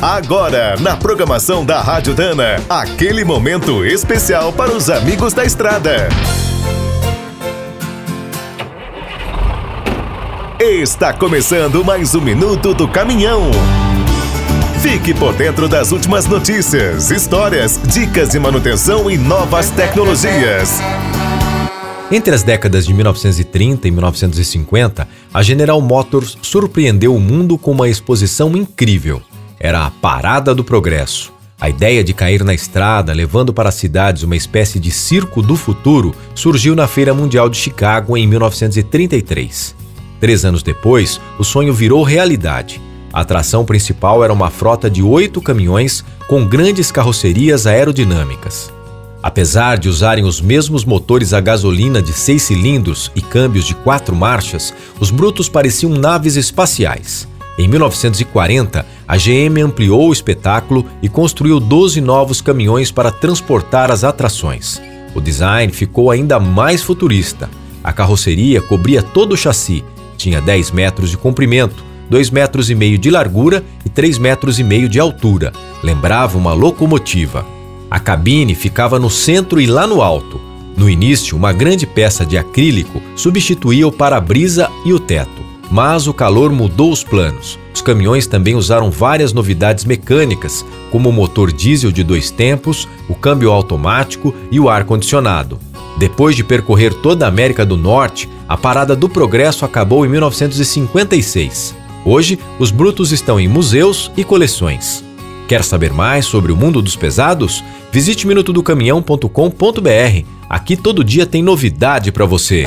Agora, na programação da Rádio Dana, aquele momento especial para os amigos da estrada. Está começando mais um minuto do caminhão. Fique por dentro das últimas notícias, histórias, dicas de manutenção e novas tecnologias. Entre as décadas de 1930 e 1950, a General Motors surpreendeu o mundo com uma exposição incrível. Era a Parada do Progresso. A ideia de cair na estrada, levando para as cidades uma espécie de circo do futuro, surgiu na Feira Mundial de Chicago em 1933. Três anos depois, o sonho virou realidade. A atração principal era uma frota de oito caminhões com grandes carrocerias aerodinâmicas. Apesar de usarem os mesmos motores a gasolina de seis cilindros e câmbios de quatro marchas, os brutos pareciam naves espaciais. Em 1940, a GM ampliou o espetáculo e construiu 12 novos caminhões para transportar as atrações. O design ficou ainda mais futurista. A carroceria cobria todo o chassi, tinha 10 metros de comprimento, 2 metros e meio de largura e 3 metros e meio de altura. Lembrava uma locomotiva. A cabine ficava no centro e lá no alto. No início, uma grande peça de acrílico substituía o para-brisa e o teto. Mas o calor mudou os planos. Os caminhões também usaram várias novidades mecânicas, como o motor diesel de dois tempos, o câmbio automático e o ar-condicionado. Depois de percorrer toda a América do Norte, a Parada do Progresso acabou em 1956. Hoje, os brutos estão em museus e coleções. Quer saber mais sobre o mundo dos pesados? Visite minutodocaminhão.com.br. Aqui todo dia tem novidade para você.